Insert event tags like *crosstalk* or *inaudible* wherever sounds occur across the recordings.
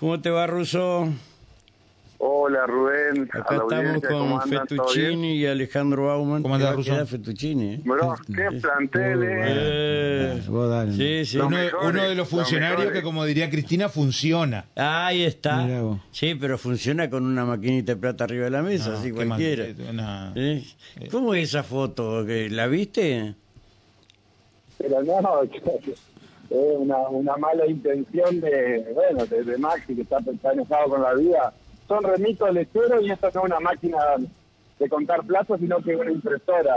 ¿Cómo te va, Russo? Hola Rubén. a Acá la estamos audiencia, ¿cómo con. Fettuccini y Alejandro Bauman. ¿Cómo andás, Russo? Fettuccini, ¿eh? Bro, qué plantel, eh. Eh, Vos dale. sí, sí. Uno, mejores, uno de los funcionarios que, como diría Cristina, funciona. Ahí está. Sí, pero funciona con una maquinita de plata arriba de la mesa, No, así cualquiera. mal- no. ¿Eh? ¿Cómo es esa foto? ¿Que ¿La viste? Pero no, *laughs* una, una mala intención de, bueno, de, Maxi que está, está con la vida. Son remitos lecheros y esto no es una máquina de contar platos, sino que es una impresora.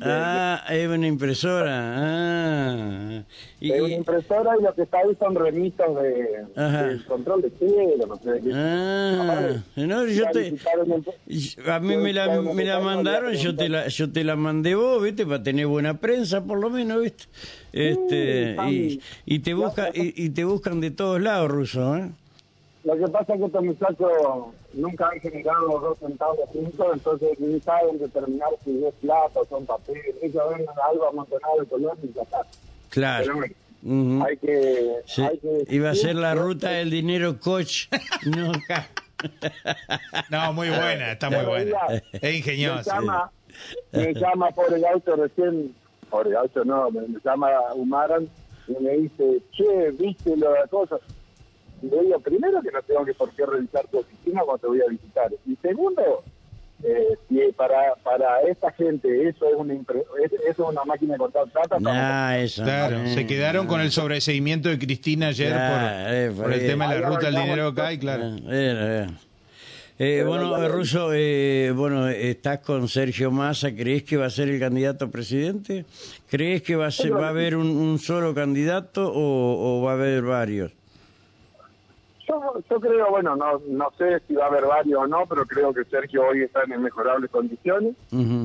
Ah, es una impresora. Ah. Y- es una impresora y lo que está ahí son remitos de, de control de sé. Ah, no, yo te, a mí me la, me la mandaron, yo te la, yo te la mandé vos, viste, para tener buena prensa, por lo menos, viste. Este, y, y te buscan, y, y te buscan de todos lados, ruso, ¿eh? Lo que pasa es que estos muchachos nunca han generado dos centavos juntos, entonces ni saben determinar si es plata o son papeles. Ellos ven algo amontonado de color y ya está. Pero Claro. hay que... Sí, hay que Iba a ser la ruta del dinero coach. *laughs* No, acá. No, muy buena, está muy buena. Es Me ingeniosa. llama, me llama por el auto recién, por el auto no, me, me llama Humaran y me dice, che, viste lo de la cosa. Y le digo, primero que no tengo que por qué revisar tu oficina cuando te voy a visitar. Y segundo, eh, si para para esta gente eso es una impre- es- eso es una máquina de cortar plata, Nah, eso. Claro, eh, se quedaron con el sobreseimiento de Cristina ayer por, eh, por el tema de la ruta del dinero acá, y claro. Eh, eh, eh, bueno, eh, Russo, eh, bueno, estás con Sergio Massa, ¿crees que va a ser el candidato a presidente? ¿Crees que va a, ser, va a haber un, un solo candidato o, o va a haber varios? Yo, yo creo, bueno, no no sé si va a haber varios o no, pero creo que Sergio hoy está en inmejorables condiciones.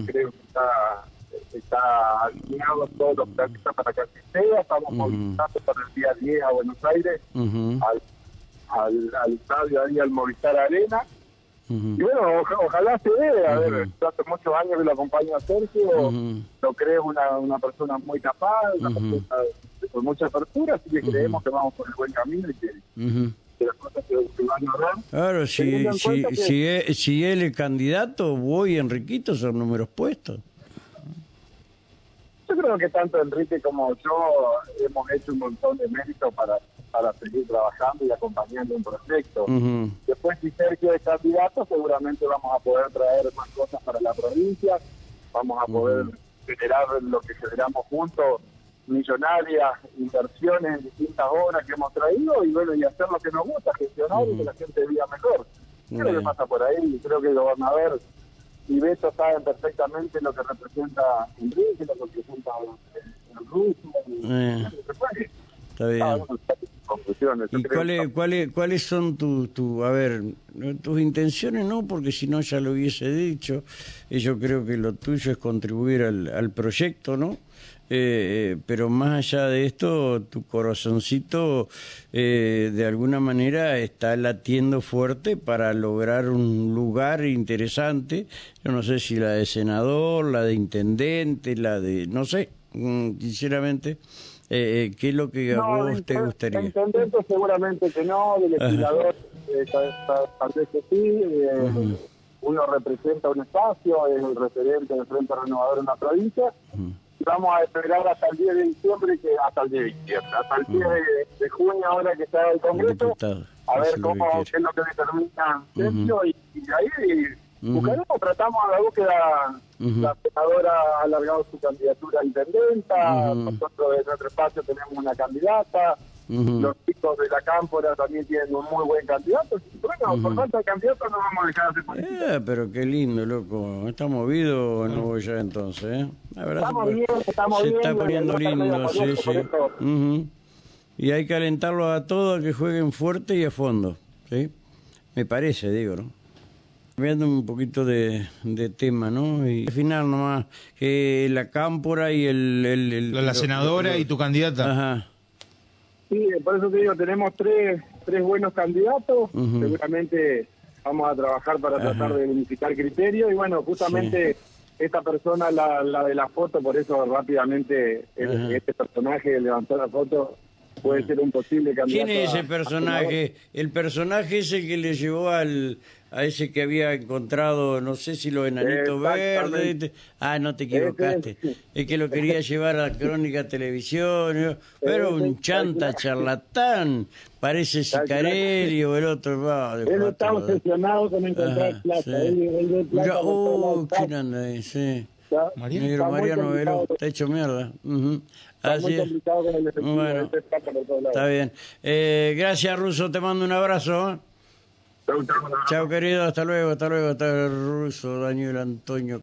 Creo que está, está alineado todo lo que está para que así sea. Estamos movilizando para el día 10 a Buenos Aires, al, al, al estadio ahí, al Movistar Arena. Y bueno, oja- ojalá se dé. A ver, yo hace muchos años que lo acompaño a Sergio. Lo creo una, una persona muy capaz, una persona con mucha apertura, así que creemos que vamos por el buen camino y que, Que van a. Claro, si, si, que- si, es, si él es candidato, voy y Enriquito son números puestos. Yo creo que tanto Enrique como yo hemos hecho un montón de méritos para, para seguir trabajando y acompañando un proyecto. Después, si Sergio es candidato, seguramente vamos a poder traer más cosas para la provincia, vamos a poder generar lo que generamos juntos, millonarias inversiones en distintas obras que hemos traído y bueno, y hacer lo que nos gusta, gestionar y que la gente viva mejor. Creo Bien. que pasa por ahí, creo que el gobernador y Beto saben perfectamente lo que representa Enrique, lo que representa el ruso. y- Eh. Está Ah, bien. bueno, conclusiones. ¿Y cuáles cuáles cuáles son tus, tu, a ver, tus intenciones? No, porque si no ya lo hubiese dicho. Y yo creo que lo tuyo es contribuir al, al proyecto, ¿no? Eh, eh, pero más allá de esto, tu corazoncito eh, de alguna manera está latiendo fuerte para lograr un lugar interesante. Yo no sé si la de senador, la de intendente, la de, no sé, mm, sinceramente, eh, eh, ¿qué es lo que a No, vos te gustaría? de intendente seguramente que no, del legislador tal, vez que sí. eh, Uno representa un espacio, es el referente del Frente Renovador en la provincia. Y vamos a esperar hasta el 10 de diciembre, que hasta el 10 de diciembre, hasta el 10 de, de junio, ahora que está el Congreso, a ver cómo, es lo que determina Sergio, y, y ahí buscaremos, tratamos a la búsqueda, la senadora ha alargado su candidatura a intendenta, nosotros de nuestro espacio tenemos una candidata, Ujú. los chicos de la cámpora también tienen un muy buen candidato, y bueno, por falta de candidato no vamos a dejar de hacer política. Eh, pero qué lindo, loco. ¿Está movido o no voy ya entonces? ¿eh? La verdad Estamos se, bien, estamos se bien, está poniendo no está medio lindo, sí, sí. eso- Ujú. Y hay que alentarlos a todos a que jueguen fuerte y a fondo, ¿sí? Me parece, digo, ¿no? Cambiando un poquito de, de tema, ¿no? Y al final nomás, que la cámpora y el... el- el- La, la senadora y tu candidata. Ajá. Sí, por eso te digo, tenemos tres, tres buenos candidatos. Seguramente vamos a trabajar para Ajá. tratar de unificar criterios. Y bueno, justamente esta persona, la, la de la foto, por eso rápidamente el- este personaje levantó la foto, puede ser un posible candidato. ¿Quién es ese a- a personaje? El personaje es el que le llevó al a ese que había encontrado, no sé si los enanitos verdes. Ah, no te equivocaste. Es. Que lo quería llevar a la crónica televisión. Pero un chanta charlatán. Parece Sicarelli o el otro. va, Él está dejátelo de- obsesionado con encontrar Ajá, plata. sí. Él, él plata uh. ¿quién anda ahí? Sí. Está- Mariano. Está Mariano Veló, está hecho mierda. Ujú. Está Así es. complicado con el efectivo. Bueno. él. Está bien. Eh, gracias, Ruso. Te mando un abrazo. ¿eh? Un abrazo. Chao, querido. Hasta luego, hasta luego. Hasta el ruso Daniel Antonio